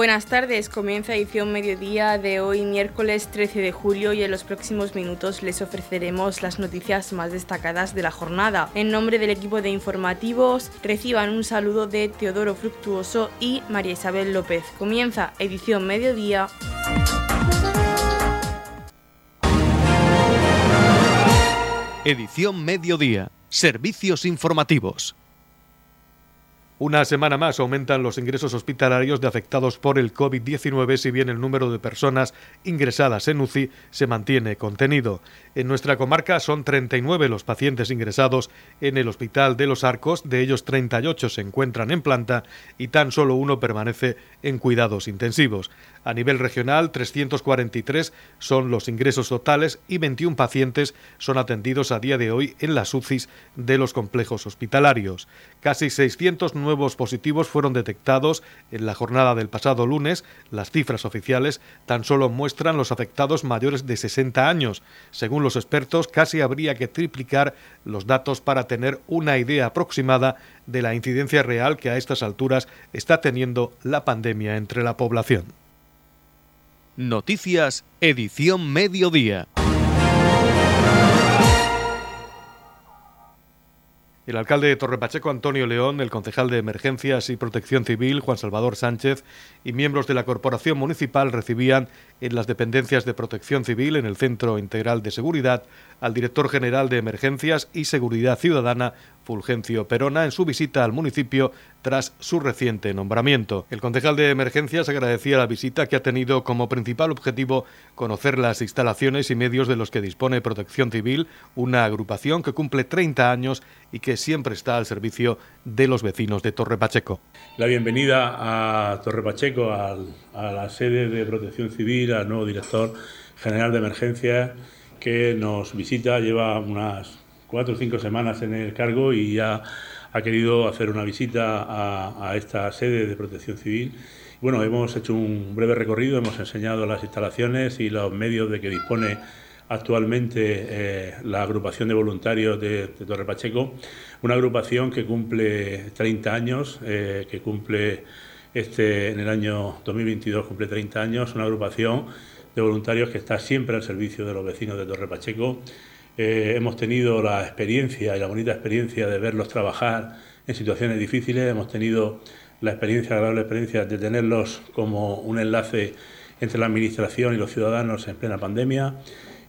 Buenas tardes, comienza edición mediodía de hoy miércoles 13 de julio y en los próximos minutos les ofreceremos las noticias más destacadas de la jornada. En nombre del equipo de informativos reciban un saludo de Teodoro Fructuoso y María Isabel López. Comienza edición mediodía. Edición mediodía. Servicios informativos. Una semana más aumentan los ingresos hospitalarios de afectados por el COVID-19, si bien el número de personas ingresadas en UCI se mantiene contenido. En nuestra comarca son 39 los pacientes ingresados en el Hospital de los Arcos, de ellos 38 se encuentran en planta y tan solo uno permanece en cuidados intensivos. A nivel regional, 343 son los ingresos totales y 21 pacientes son atendidos a día de hoy en las UCIs de los complejos hospitalarios. Casi 600 nuevos positivos fueron detectados en la jornada del pasado lunes. Las cifras oficiales tan solo muestran los afectados mayores de 60 años. Según los expertos, casi habría que triplicar los datos para tener una idea aproximada de la incidencia real que a estas alturas está teniendo la pandemia entre la población. Noticias, edición mediodía. El alcalde de Torrepacheco, Antonio León, el concejal de Emergencias y Protección Civil, Juan Salvador Sánchez, y miembros de la Corporación Municipal recibían en las dependencias de Protección Civil, en el Centro Integral de Seguridad, al director general de Emergencias y Seguridad Ciudadana, Fulgencio Perona, en su visita al municipio tras su reciente nombramiento. El concejal de Emergencias agradecía la visita que ha tenido como principal objetivo conocer las instalaciones y medios de los que dispone Protección Civil, una agrupación que cumple 30 años y que siempre está al servicio de los vecinos de Torre Pacheco. La bienvenida a Torre Pacheco, a, la sede de Protección Civil, al nuevo director general de Emergencias que nos visita, lleva unas cuatro o cinco semanas en el cargo y ya ha querido hacer una visita a, esta sede de protección civil. Bueno, hemos hecho un breve recorrido, hemos enseñado las instalaciones y los medios de que dispone actualmente eh, la agrupación de voluntarios de, Torre Pacheco, una agrupación que cumple 30 años, eh, que cumple este en el año 2022 cumple 30 años, una agrupación de voluntarios que está siempre al servicio de los vecinos de Torre Pacheco. Eh, hemos tenido la experiencia y la bonita experiencia de verlos trabajar en situaciones difíciles, hemos tenido la experiencia, la agradable experiencia de tenerlos como un enlace entre la Administración y los ciudadanos en plena pandemia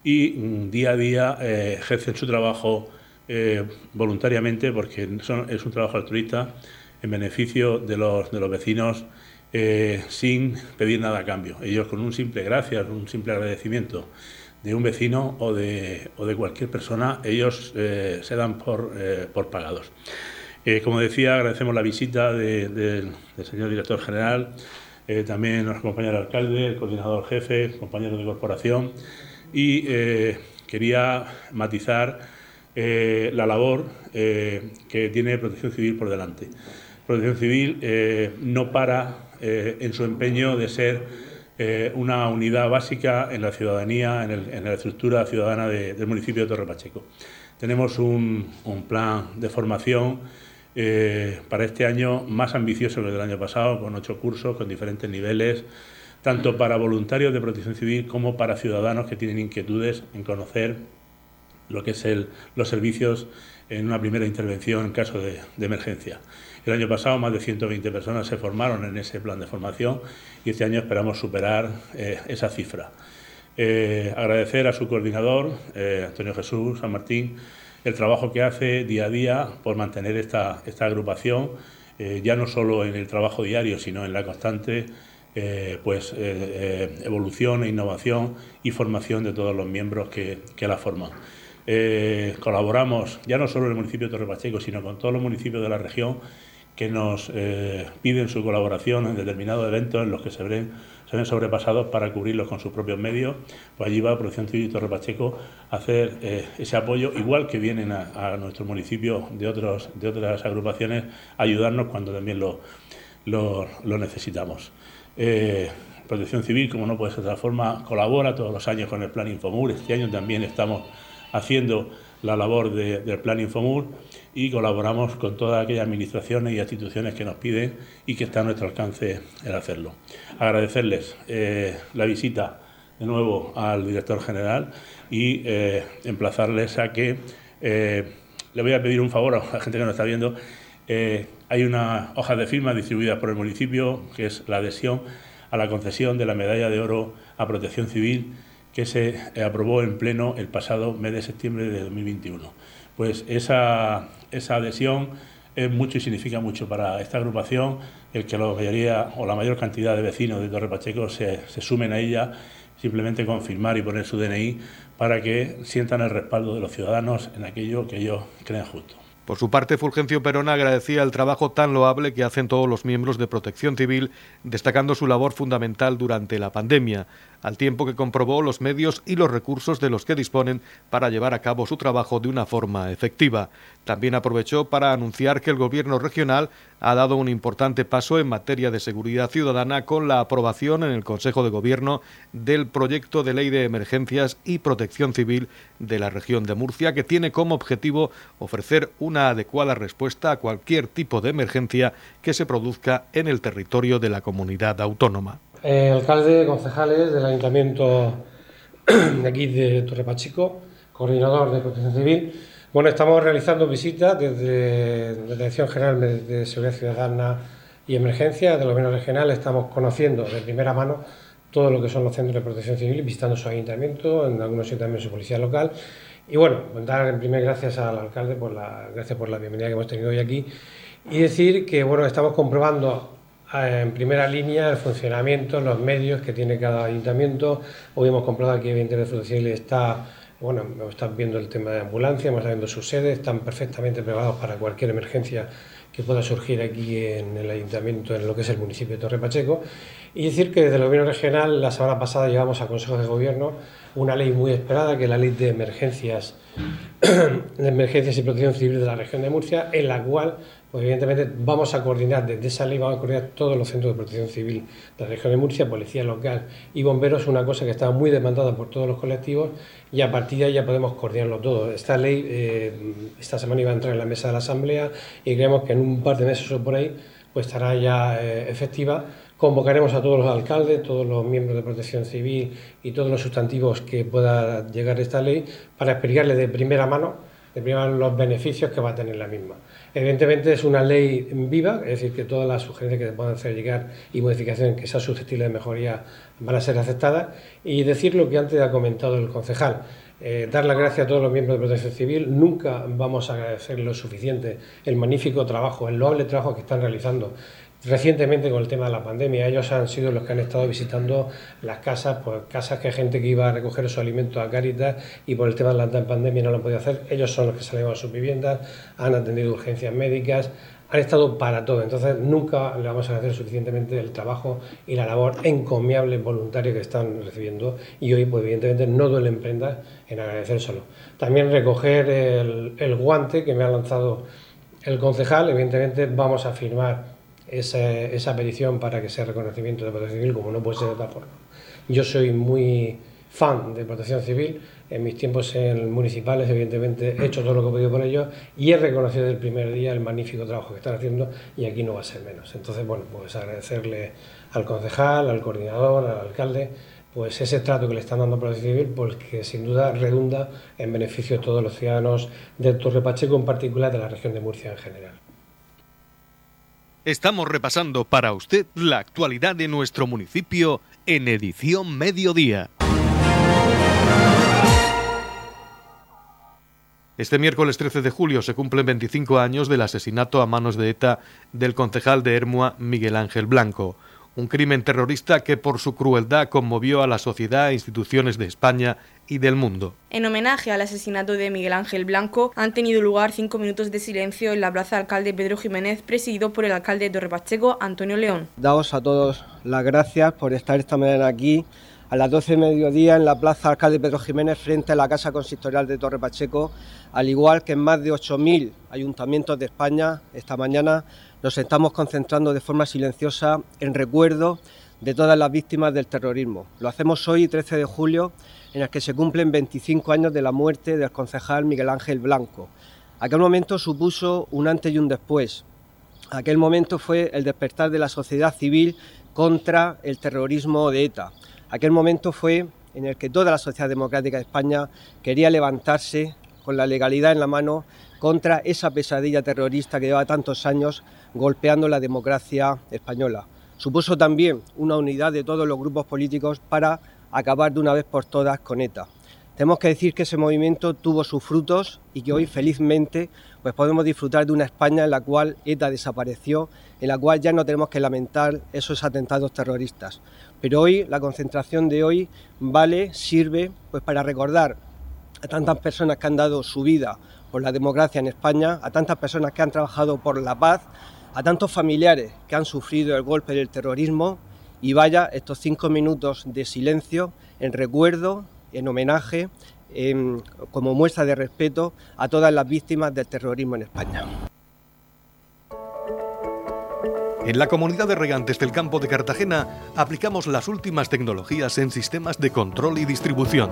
y mm, día a día eh, ejercen su trabajo eh, voluntariamente porque es un trabajo altruista en beneficio de los, de los vecinos eh, sin pedir nada a cambio. Ellos con un simple gracias, un simple agradecimiento de un vecino o de, cualquier persona, ellos eh, se dan por, eh, pagados. como decía, agradecemos la visita del señor director general, también nos acompaña el alcalde, el coordinador jefe, compañeros de corporación y quería matizar la labor que tiene Protección Civil por delante. Protección Civil no para eh, en su empeño de ser eh, una unidad básica en la ciudadanía, en, la estructura ciudadana del municipio de Torre Pacheco. Tenemos un, plan de formación eh, para este año más ambicioso que el del año pasado, con ocho cursos, con diferentes niveles, tanto para voluntarios de protección civil como para ciudadanos que tienen inquietudes en conocer lo que es los servicios en una primera intervención en caso de emergencia. El año pasado más de 120 personas se formaron en ese plan de formación y este año esperamos superar eh, esa cifra. Eh, agradecer a su coordinador, eh, Antonio Jesús San Martín, el trabajo que hace día a día por mantener esta, agrupación, ya no solo en el trabajo diario, sino en la constante pues, evolución e innovación y formación de todos los miembros que, que la forman. colaboramos ya no solo en el municipio de Torre Pacheco, sino con todos los municipios de la región que nos eh, piden su colaboración en determinados eventos en los que se ven, se ven sobrepasados para cubrirlos con sus propios medios, pues allí va Protección Civil y Torre Pacheco a hacer eh, ese apoyo, igual que vienen a, nuestro municipio de, otros, de otras agrupaciones a ayudarnos cuando también lo, lo, necesitamos. Eh, Protección Civil, como no puede ser de otra forma, colabora todos los años con el Plan Infomur. Este año también estamos haciendo la labor del Plan Infomur y colaboramos con todas aquellas administraciones y instituciones que nos piden y que está a nuestro alcance el hacerlo. Agradecerles eh, la visita de nuevo al director general y eh, emplazarles a que eh, le voy a pedir un favor a la gente que nos está viendo. hay una hoja de firma distribuida por el municipio que es la adhesión a la concesión de la medalla de oro a protección civil que se aprobó en pleno el pasado mes de septiembre de 2021 pues esa, esa adhesión es mucho y significa mucho para esta agrupación, el que la mayoría o la mayor cantidad de vecinos de Torre Pacheco se, se sumen a ella, simplemente confirmar y poner su DNI para que sientan el respaldo de los ciudadanos en aquello que ellos creen justo. Por su parte, Fulgencio Perona agradecía el trabajo tan loable que hacen todos los miembros de Protección Civil, destacando su labor fundamental durante la pandemia al tiempo que comprobó los medios y los recursos de los que disponen para llevar a cabo su trabajo de una forma efectiva. También aprovechó para anunciar que el Gobierno regional ha dado un importante paso en materia de seguridad ciudadana con la aprobación en el Consejo de Gobierno del proyecto de ley de emergencias y protección civil de la región de Murcia, que tiene como objetivo ofrecer una adecuada respuesta a cualquier tipo de emergencia que se produzca en el territorio de la comunidad autónoma. Eh, alcalde, concejales del Ayuntamiento de aquí de Torre Pachico, coordinador de Protección Civil. Bueno, estamos realizando visitas desde la Dirección General de Seguridad Ciudadana y Emergencia de los gobiernos regionales. Estamos conociendo de primera mano todo lo que son los centros de protección civil, visitando su ayuntamiento, en algunos sitios también su policía local. Y bueno, dar en primer gracias al alcalde por la, gracias por la bienvenida que hemos tenido hoy aquí y decir que bueno, estamos comprobando en primera línea el funcionamiento, los medios que tiene cada ayuntamiento. Hoy hemos comprobado que el de Civil está, bueno, están viendo el tema de ambulancia, hemos viendo sus sedes, están perfectamente preparados para cualquier emergencia que pueda surgir aquí en el ayuntamiento, en lo que es el municipio de Torre Pacheco. Y decir que desde el gobierno regional, la semana pasada llevamos a Consejo de Gobierno una ley muy esperada, que es la ley de emergencias, de emergencias y protección civil de la región de Murcia, en la cual pues evidentemente vamos a coordinar desde esa ley, vamos a coordinar todos los centros de protección civil de la región de Murcia, policía local y bomberos, una cosa que está muy demandada por todos los colectivos y a partir de ahí ya podemos coordinarlo todo. Esta ley eh, esta semana iba a entrar en la mesa de la Asamblea y creemos que en un par de meses o por ahí pues estará ya eh, efectiva. Convocaremos a todos los alcaldes, todos los miembros de protección civil y todos los sustantivos que pueda llegar esta ley para explicarles de primera mano, de primera mano los beneficios que va a tener la misma. Evidentemente es una ley viva, es decir, que todas las sugerencias que se puedan hacer llegar y modificaciones que sean susceptibles de mejoría van a ser aceptadas. Y decir lo que antes ha comentado el concejal, eh, dar las gracias a todos los miembros de Protección Civil. Nunca vamos a agradecer lo suficiente el magnífico trabajo, el loable trabajo que están realizando Recientemente con el tema de la pandemia, ellos han sido los que han estado visitando las casas, pues casas que hay gente que iba a recoger su alimento a Caritas y por el tema de la pandemia no lo han podido hacer. Ellos son los que salieron a sus viviendas, han atendido urgencias médicas, han estado para todo. Entonces nunca le vamos a agradecer suficientemente el trabajo y la labor encomiable voluntaria que están recibiendo y hoy pues evidentemente no duelen prendas en agradecérselo. También recoger el guante que me ha lanzado el concejal, evidentemente vamos a firmar esa, petición para que sea reconocimiento de protección civil, como no puede ser de otra forma. Yo soy muy fan de protección civil, en mis tiempos en municipales evidentemente he hecho todo lo que he podido por ellos y he reconocido desde el primer día el magnífico trabajo que están haciendo y aquí no va a ser menos. Entonces, bueno, pues agradecerle al concejal, al coordinador, al alcalde, pues ese trato que le están dando a Protección Civil, porque sin duda redunda en beneficio de todos los ciudadanos de Torre Pacheco, en particular de la región de Murcia en general. Estamos repasando para usted la actualidad de nuestro municipio en edición mediodía. Este miércoles 13 de julio se cumplen 25 años del asesinato a manos de ETA del concejal de Hermua Miguel Ángel Blanco un crimen terrorista que por su crueldad conmovió a la sociedad e instituciones de España y del mundo. En homenaje al asesinato de Miguel Ángel Blanco, han tenido lugar cinco minutos de silencio en la plaza Alcalde Pedro Jiménez, presidido por el alcalde de Torre Pacheco, Antonio León. Daos a todos las gracias por estar esta mañana aquí a las 12 de mediodía en la Plaza Alcalde Pedro Jiménez frente a la Casa Consistorial de Torre Pacheco, al igual que en más de 8.000 ayuntamientos de España, esta mañana nos estamos concentrando de forma silenciosa en recuerdo de todas las víctimas del terrorismo. Lo hacemos hoy, 13 de julio, en el que se cumplen 25 años de la muerte del concejal Miguel Ángel Blanco, Aquel momento supuso un antes y un después. Aquel momento fue el despertar de la sociedad civil contra el terrorismo de ETA. Aquel momento fue en el que toda la sociedad democrática de España quería levantarse con la legalidad en la mano contra esa pesadilla terrorista que lleva tantos años golpeando la democracia española. Supuso también una unidad de todos los grupos políticos para acabar de una vez por todas con ETA. Tenemos que decir que ese movimiento tuvo sus frutos y que hoy felizmente pues podemos disfrutar de una España en la cual ETA desapareció, en la cual ya no tenemos que lamentar esos atentados terroristas. Pero hoy la concentración de hoy vale, sirve pues para recordar a tantas personas que han dado su vida por la democracia en España, a tantas personas que han trabajado por la paz, a tantos familiares que han sufrido el golpe del terrorismo y vaya estos cinco minutos de silencio en recuerdo en homenaje, como muestra de respeto a todas las víctimas del terrorismo en España. En la comunidad de regantes del campo de Cartagena aplicamos las últimas tecnologías en sistemas de control y distribución,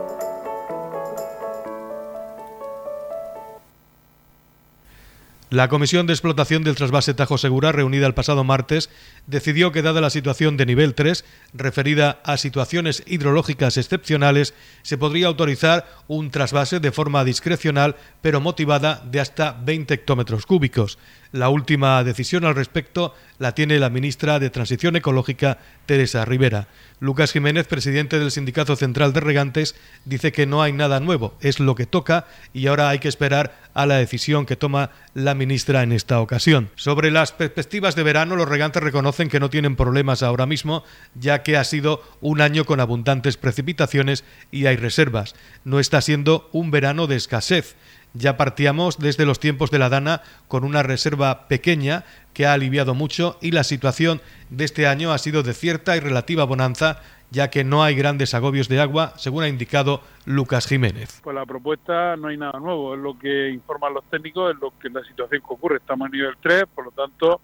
La Comisión de Explotación del Trasvase Tajo Segura, reunida el pasado martes, decidió que, dada la situación de nivel 3, referida a situaciones hidrológicas excepcionales, se podría autorizar un trasvase de forma discrecional, pero motivada, de hasta 20 hectómetros cúbicos. La última decisión al respecto la tiene la ministra de Transición Ecológica, Teresa Rivera. Lucas Jiménez, presidente del Sindicato Central de Regantes, dice que no hay nada nuevo, es lo que toca y ahora hay que esperar a la decisión que toma la ministra en esta ocasión. Sobre las perspectivas de verano, los regantes reconocen que no tienen problemas ahora mismo, ya que ha sido un año con abundantes precipitaciones y hay reservas. No está siendo un verano de escasez. Ya partíamos desde los tiempos de la Dana con una reserva pequeña que ha aliviado mucho y la situación de este año ha sido de cierta y relativa bonanza ya que no hay grandes agobios de agua, según ha indicado Lucas Jiménez. Pues la propuesta no hay nada nuevo, es lo que informan los técnicos, es lo que la situación que ocurre. Estamos en nivel 3, por lo tanto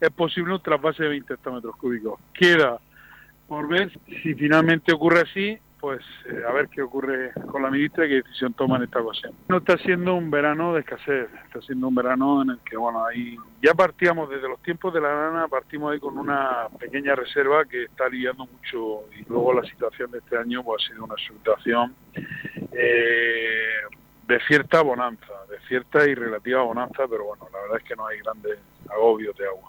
es posible un trasvase de 20 hectómetros cúbicos. Queda por ver si finalmente ocurre así pues eh, a ver qué ocurre con la ministra y qué decisión toma en esta ocasión. No está siendo un verano de escasez, está siendo un verano en el que, bueno, ahí ya partíamos desde los tiempos de la lana, partimos ahí con una pequeña reserva que está aliviando mucho y luego la situación de este año pues, ha sido una situación eh, de cierta bonanza, de cierta y relativa bonanza, pero bueno, la verdad es que no hay grandes agobios de agua.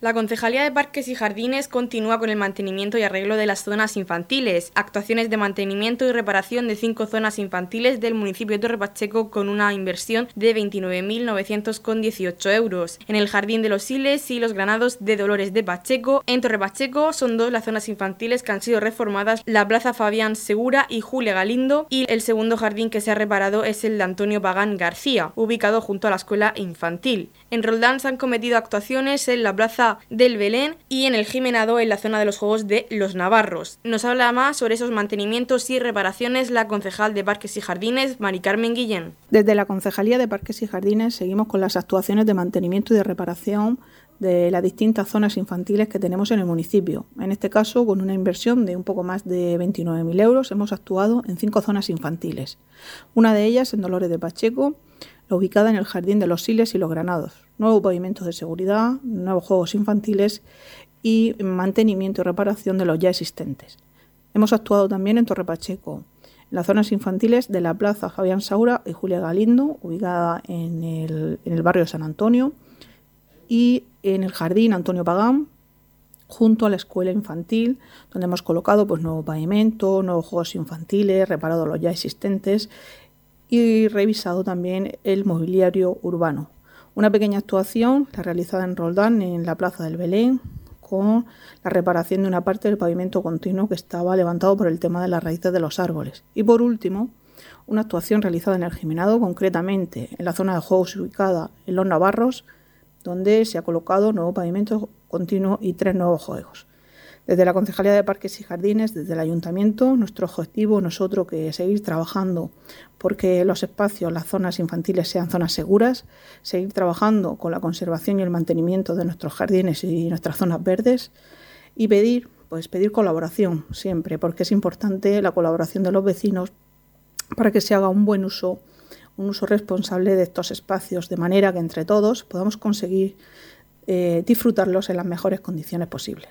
La Concejalía de Parques y Jardines continúa con el mantenimiento y arreglo de las zonas infantiles, actuaciones de mantenimiento y reparación de cinco zonas infantiles del municipio de Torre Pacheco con una inversión de 29.918 euros. En el Jardín de los Siles y los Granados de Dolores de Pacheco, en Torre Pacheco son dos las zonas infantiles que han sido reformadas, la Plaza Fabián Segura y Julia Galindo, y el segundo jardín que se ha reparado es el de Antonio Pagán García, ubicado junto a la escuela infantil. En Roldán se han cometido actuaciones en la Plaza del Belén y en el Jimenado en la zona de los Juegos de los Navarros. Nos habla más sobre esos mantenimientos y reparaciones la concejal de Parques y Jardines, Mari Carmen Guillén. Desde la Concejalía de Parques y Jardines seguimos con las actuaciones de mantenimiento y de reparación de las distintas zonas infantiles que tenemos en el municipio. En este caso, con una inversión de un poco más de 29.000 euros, hemos actuado en cinco zonas infantiles. Una de ellas en Dolores de Pacheco, ubicada en el Jardín de los Siles y los Granados. Nuevos pavimentos de seguridad, nuevos juegos infantiles y mantenimiento y reparación de los ya existentes. Hemos actuado también en Torre Pacheco, en las zonas infantiles de la Plaza Fabián Saura y Julia Galindo, ubicada en el, en el barrio de San Antonio, y en el Jardín Antonio Pagán, junto a la escuela infantil, donde hemos colocado pues, nuevo pavimento, nuevos juegos infantiles, reparado los ya existentes y revisado también el mobiliario urbano. Una pequeña actuación, la realizada en Roldán, en la Plaza del Belén, con la reparación de una parte del pavimento continuo que estaba levantado por el tema de las raíces de los árboles. Y por último, una actuación realizada en el Jimenado, concretamente en la zona de juegos ubicada en Los Navarros, donde se ha colocado nuevo pavimento continuo y tres nuevos juegos. Desde la Concejalía de Parques y Jardines, desde el Ayuntamiento, nuestro objetivo nosotros que seguir trabajando porque los espacios, las zonas infantiles sean zonas seguras, seguir trabajando con la conservación y el mantenimiento de nuestros jardines y nuestras zonas verdes y pedir, pues pedir colaboración siempre, porque es importante la colaboración de los vecinos para que se haga un buen uso, un uso responsable de estos espacios, de manera que entre todos podamos conseguir eh, disfrutarlos en las mejores condiciones posibles.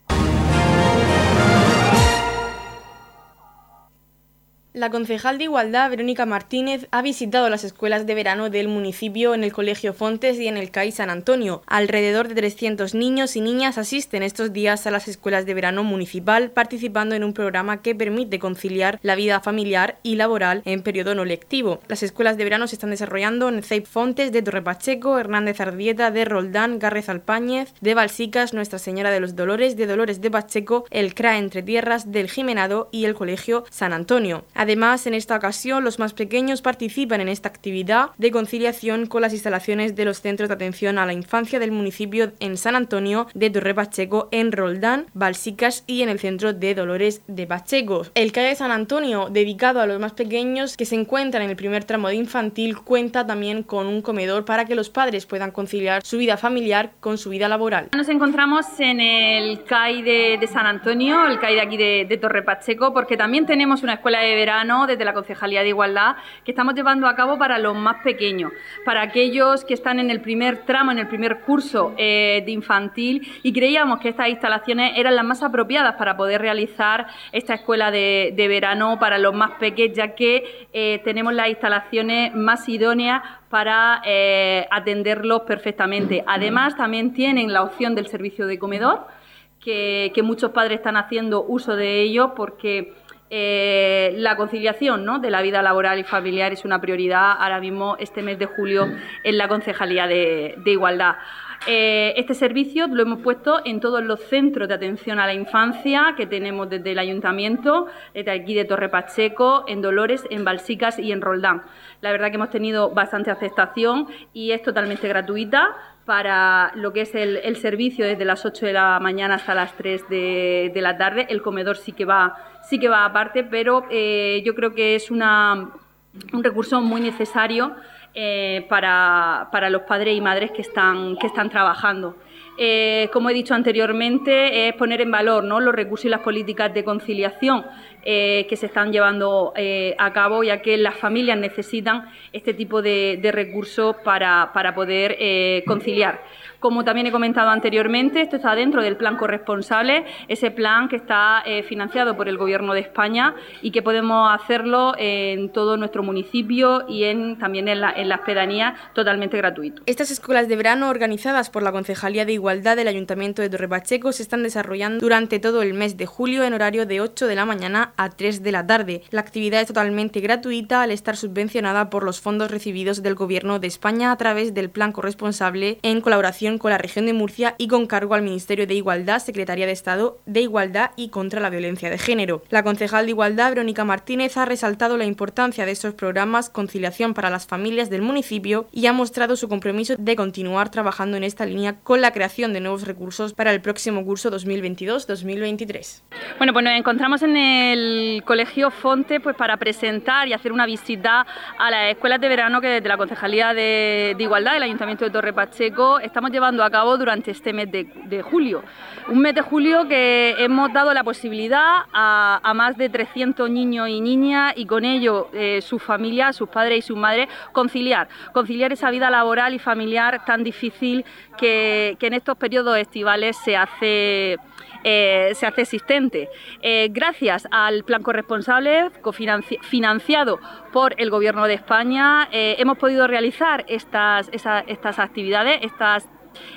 La concejal de Igualdad, Verónica Martínez, ha visitado las escuelas de verano del municipio en el Colegio Fontes y en el CAI San Antonio. Alrededor de 300 niños y niñas asisten estos días a las escuelas de verano municipal participando en un programa que permite conciliar la vida familiar y laboral en periodo no lectivo. Las escuelas de verano se están desarrollando en CEIP Fontes de Torre Pacheco, Hernández Ardieta de Roldán, Garrez Alpáñez, de Balsicas, Nuestra Señora de los Dolores, de Dolores de Pacheco, el CRA Entre Tierras, del Jimenado y el Colegio San Antonio. Además, en esta ocasión, los más pequeños participan en esta actividad de conciliación con las instalaciones de los centros de atención a la infancia del municipio en San Antonio de Torre Pacheco, en Roldán, Balsicas y en el centro de Dolores de Pacheco. El calle de San Antonio, dedicado a los más pequeños que se encuentran en el primer tramo de infantil, cuenta también con un comedor para que los padres puedan conciliar su vida familiar con su vida laboral. Nos encontramos en el CAI de, San Antonio, el CAI de aquí de, de Torre Pacheco, porque también tenemos una escuela de verano desde la Concejalía de Igualdad que estamos llevando a cabo para los más pequeños, para aquellos que están en el primer tramo, en el primer curso eh, de infantil y creíamos que estas instalaciones eran las más apropiadas para poder realizar esta escuela de, verano para los más pequeños, ya que eh, tenemos las instalaciones más idóneas para eh, atenderlos perfectamente. Además, también tienen la opción del servicio de comedor, que, que muchos padres están haciendo uso de ello porque eh, la conciliación ¿no? de la vida laboral y familiar es una prioridad ahora mismo este mes de julio en la Concejalía de, Igualdad. Eh, este servicio lo hemos puesto en todos los centros de atención a la infancia que tenemos desde el Ayuntamiento, desde aquí de Torre Pacheco, en Dolores, en Balsicas y en Roldán. La verdad que hemos tenido bastante aceptación y es totalmente gratuita para lo que es el, servicio desde las 8 de la mañana hasta las 3 de, de la tarde. El comedor sí que va sí que va aparte, pero eh, yo creo que es una, un recurso muy necesario eh, para, para, los padres y madres que están, que están trabajando. Eh, como he dicho anteriormente, es poner en valor ¿no? los recursos y las políticas de conciliación que se están llevando a cabo, ya que las familias necesitan este tipo de, de recursos para, para poder conciliar. Como también he comentado anteriormente, esto está dentro del plan corresponsable, ese plan que está eh, financiado por el Gobierno de España y que podemos hacerlo en todo nuestro municipio y en, también en, la, en las pedanías totalmente gratuito. Estas escuelas de verano organizadas por la Concejalía de Igualdad del Ayuntamiento de Torre Pacheco se están desarrollando durante todo el mes de julio en horario de 8 de la mañana a 3 de la tarde. La actividad es totalmente gratuita al estar subvencionada por los fondos recibidos del Gobierno de España a través del plan corresponsable en colaboración con la región de Murcia y con cargo al Ministerio de Igualdad, Secretaría de Estado de Igualdad y contra la Violencia de Género. La concejal de Igualdad, Verónica Martínez, ha resaltado la importancia de estos programas Conciliación para las Familias del municipio y ha mostrado su compromiso de continuar trabajando en esta línea con la creación de nuevos recursos para el próximo curso 2022-2023. Bueno, pues nos encontramos en el Colegio Fonte pues para presentar y hacer una visita a las escuelas de verano que desde la Concejalía de, de Igualdad del Ayuntamiento de Torre Pacheco estamos llevando llevando a cabo durante este mes de, julio. Un mes de julio que hemos dado la posibilidad a, más de 300 niños y niñas y con ello eh, sus familias, sus padres y sus madres conciliar, conciliar esa vida laboral y familiar tan difícil que, en estos periodos estivales se hace... Eh, se hace existente. Eh, gracias al plan corresponsable financiado por el Gobierno de España, hemos podido realizar estas, estas actividades, estas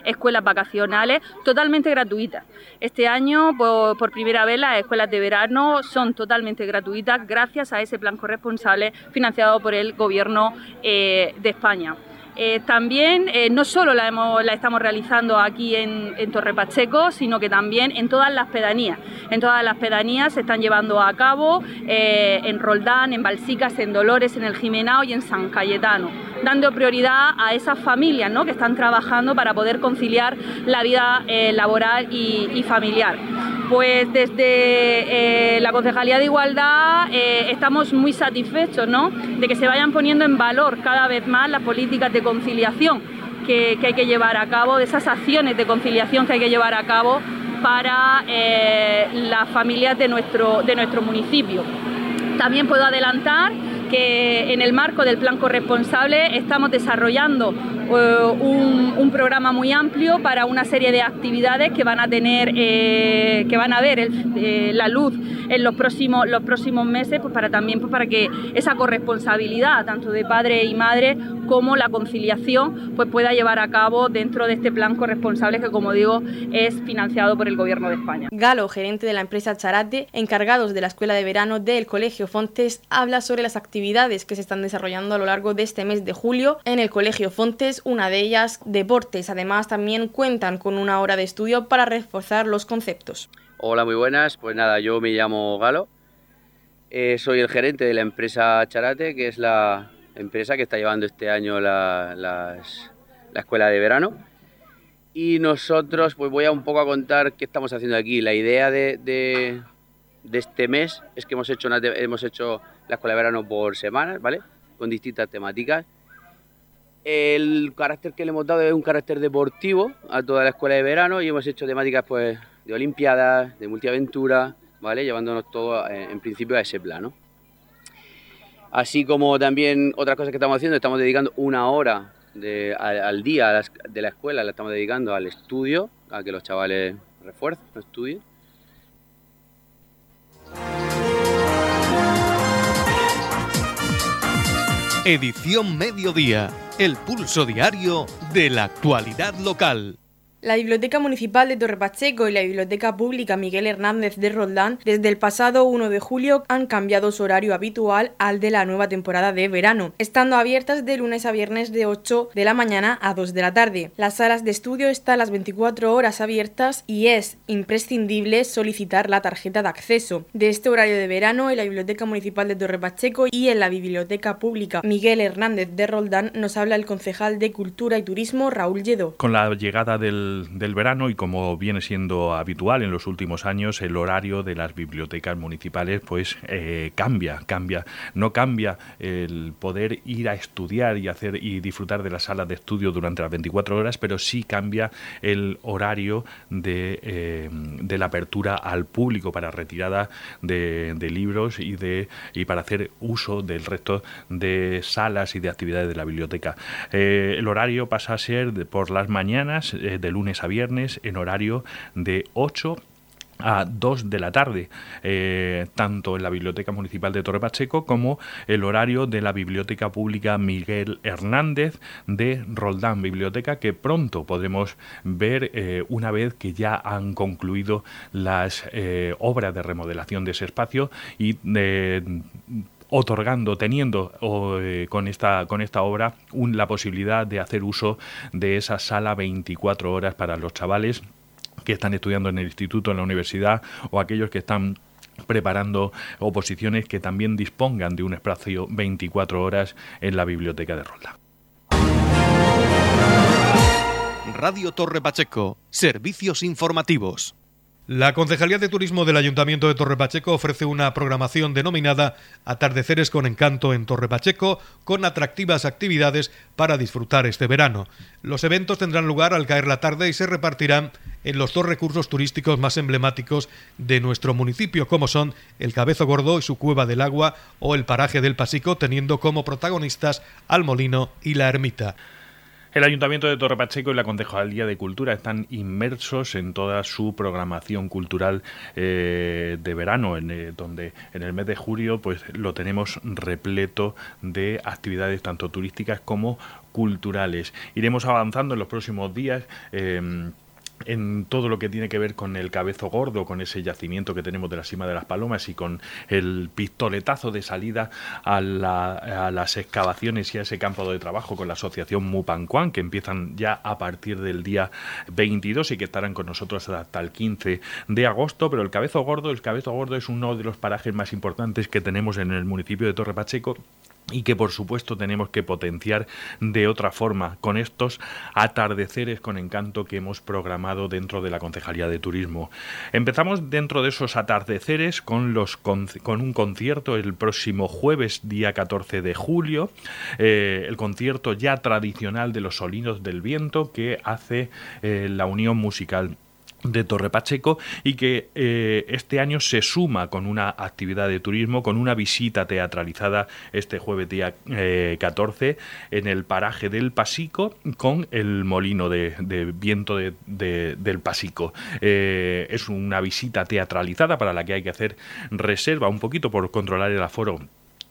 escuelas vacacionales totalmente gratuitas. Este año, por, primera vez, las escuelas de verano son totalmente gratuitas gracias a ese plan corresponsable financiado por el Gobierno eh, de España. Eh, también eh, no solo la, estamos realizando aquí en, Torre Pacheco, sino que también en todas las pedanías. En todas las pedanías se están llevando a cabo en Roldán, en Balsicas, en Dolores, en el Jimenao y en San Cayetano, dando prioridad a esas familias que están trabajando para poder conciliar la vida laboral y familiar. Pues desde eh, la Concejalía de Igualdad eh, estamos muy satisfechos de que se vayan poniendo en valor cada vez más las políticas de conciliación que, hay que llevar a cabo, de esas acciones de conciliación que hay que llevar a cabo para eh, las familias de nuestro, de nuestro municipio. También puedo adelantar que en el marco del plan corresponsable estamos desarrollando eh, un, programa muy amplio para una serie de actividades que van a tener, eh, que van a ver eh, la luz en los próximos, los próximos meses, pues para también pues para que esa corresponsabilidad tanto de padre y madre como la conciliación pues pueda llevar a cabo dentro de este plan corresponsable que como digo es financiado por el Gobierno de España. Galo, gerente de la empresa Charate, encargados de la escuela de verano del Colegio Fontes, habla sobre las actividades que se están desarrollando a lo largo de este mes de julio en el Colegio Fontes, una de ellas deportes. Además también cuentan con una hora de estudio para reforzar los conceptos. Hola, muy buenas. Pues nada, yo me llamo Galo. Eh, soy el gerente de la empresa Charate, que es la, empresa que está llevando este año la, escuela de verano. Y nosotros, pues voy a un poco a contar qué estamos haciendo aquí. La idea de, este mes es que hemos hecho, hemos hecho la escuela de verano por semanas, ¿vale? Con distintas temáticas. El carácter que le hemos dado es un carácter deportivo a toda la escuela de verano y hemos hecho temáticas pues de olimpiadas, de multiaventura, ¿vale? Llevándonos todo eh, en principio a ese plano. Así como también otras cosas que estamos haciendo, estamos dedicando una hora al, día de la escuela, la estamos dedicando al estudio, a que los chavales refuercen, estudien. Edición Mediodía, el pulso diario de la actualidad local. La Biblioteca Municipal de Torre Pacheco y la Biblioteca Pública Miguel Hernández de Roldán desde el pasado 1 de julio han cambiado su horario habitual al de la nueva temporada de verano, estando abiertas de lunes a viernes de 8 de la mañana a 2 de la tarde. Las salas de estudio están las 24 horas abiertas y es imprescindible solicitar la tarjeta de acceso. De este horario de verano en la Biblioteca Municipal de Torre Pacheco y en la Biblioteca Pública Miguel Hernández de Roldán nos habla el concejal de Cultura y Turismo Raúl Lledo. Con la llegada del del, verano y como viene siendo habitual en los últimos años, el horario de las bibliotecas municipales pues eh, cambia, cambia. No cambia el poder ir a estudiar y hacer y disfrutar de las salas de estudio durante las 24 horas, pero sí cambia el horario de, eh, de la apertura al público para retirada de, libros y de y para hacer uso del resto de salas y de actividades de la biblioteca. Eh, el horario pasa a ser por las mañanas de lunes a viernes en horario de 8 a 2 de la tarde, eh, tanto en la Biblioteca Municipal de Torre Pacheco como el horario de la Biblioteca Pública Miguel Hernández de Roldán, biblioteca que pronto podremos ver eh, una vez que ya han concluido las eh, obras de remodelación de ese espacio y otorgando, teniendo eh, con, esta, con esta obra la posibilidad de hacer uso de esa sala 24 horas para los chavales que están estudiando en el instituto, en la universidad o aquellos que están preparando oposiciones que también dispongan de un espacio 24 horas en la biblioteca de Rolda. Radio Torre Pacheco, servicios informativos. La Concejalía de Turismo del Ayuntamiento de Torre Pacheco ofrece una programación denominada Atardeceres con Encanto en Torre Pacheco, con atractivas actividades para disfrutar este verano. Los eventos tendrán lugar al caer la tarde y se repartirán en los dos recursos turísticos más emblemáticos de nuestro municipio, como son el Cabezo Gordo y su Cueva del Agua o el Paraje del Pasico, teniendo como protagonistas al Molino y la Ermita. El Ayuntamiento de Torre Pacheco y la Concejalía de Cultura están inmersos en toda su programación cultural eh, de verano, en, eh, donde en el mes de julio pues lo tenemos repleto de actividades tanto turísticas como culturales. Iremos avanzando en los próximos días. Eh, en todo lo que tiene que ver con el cabezo gordo, con ese yacimiento que tenemos de la cima de las palomas y con el pistoletazo de salida a, las excavaciones y a ese campo de trabajo con la asociación Mupancuan, que empiezan ya a partir del día 22 y que estarán con nosotros hasta el 15 de agosto. Pero el cabezo gordo, el cabezo gordo es uno de los parajes más importantes que tenemos en el municipio de Torre Pacheco y que por supuesto tenemos que potenciar de otra forma con estos atardeceres con encanto que hemos programado dentro de la Concejalía de Turismo. Empezamos dentro de esos atardeceres con, los, con, un concierto el próximo jueves día 14 de julio, eh, el concierto ya tradicional de los Solinos del Viento que hace eh, la Unión Musical de Torre Pacheco y que eh, este año se suma con una actividad de turismo, con una visita teatralizada este jueves día 14 eh, en el paraje del Pasico con el molino de, viento del Pasico. Eh, es una visita teatralizada para la que hay que hacer reserva un poquito por controlar el aforo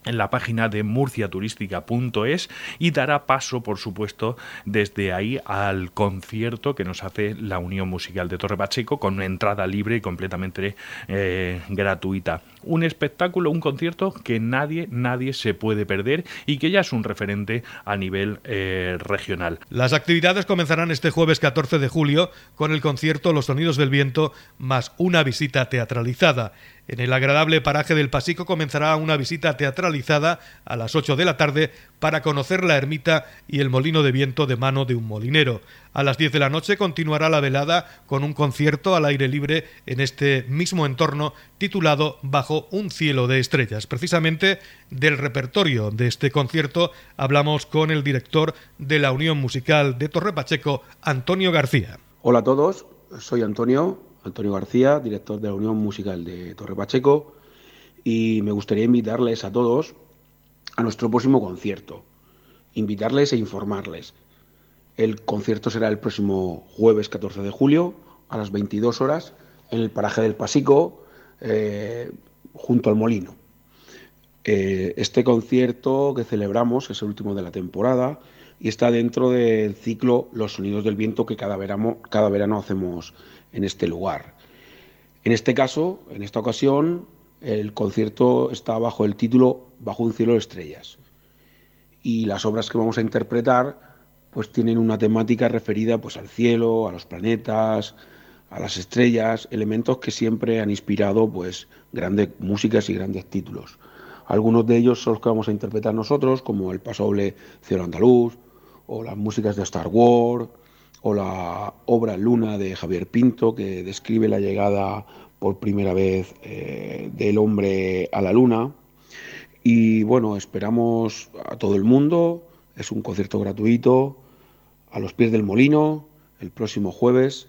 en la página de murciaturística.es y dará paso, por supuesto, desde ahí al concierto que nos hace la Unión Musical de Torre Pacheco con entrada libre y completamente eh, gratuita. Un espectáculo, un concierto que nadie, nadie se puede perder y que ya es un referente a nivel eh, regional. Las actividades comenzarán este jueves 14 de julio con el concierto Los Sonidos del Viento más una visita teatralizada. En el agradable paraje del Pasico comenzará una visita teatralizada a las 8 de la tarde para conocer la ermita y el molino de viento de mano de un molinero. A las 10 de la noche continuará la velada con un concierto al aire libre en este mismo entorno titulado Bajo un cielo de estrellas. Precisamente del repertorio de este concierto hablamos con el director de la Unión Musical de Torre Pacheco, Antonio García. Hola a todos, soy Antonio Antonio García, director de la Unión Musical de Torre Pacheco, y me gustaría invitarles a todos a nuestro próximo concierto, invitarles e informarles. El concierto será el próximo jueves 14 de julio a las 22 horas en el paraje del Pasico, eh, junto al molino. Eh, este concierto que celebramos es el último de la temporada y está dentro del ciclo Los Sonidos del Viento que cada verano, cada verano hacemos en este lugar. En este caso, en esta ocasión, el concierto está bajo el título Bajo un cielo de estrellas. Y las obras que vamos a interpretar pues tienen una temática referida pues al cielo, a los planetas, a las estrellas, elementos que siempre han inspirado pues grandes músicas y grandes títulos. Algunos de ellos son los que vamos a interpretar nosotros, como el pasoble Cielo Andaluz, o las músicas de Star Wars, o la obra Luna de Javier Pinto, que describe la llegada por primera vez eh, del hombre a la luna. Y bueno, esperamos a todo el mundo, es un concierto gratuito, a los pies del molino, el próximo jueves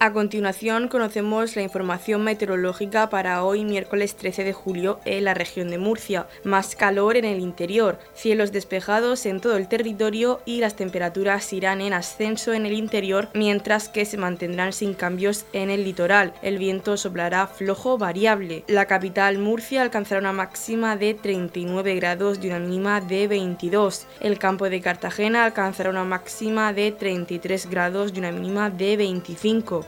A continuación conocemos la información meteorológica para hoy miércoles 13 de julio en la región de Murcia. Más calor en el interior, cielos despejados en todo el territorio y las temperaturas irán en ascenso en el interior mientras que se mantendrán sin cambios en el litoral. El viento soplará flojo variable. La capital Murcia alcanzará una máxima de 39 grados y una mínima de 22. El campo de Cartagena alcanzará una máxima de 33 grados y una mínima de 25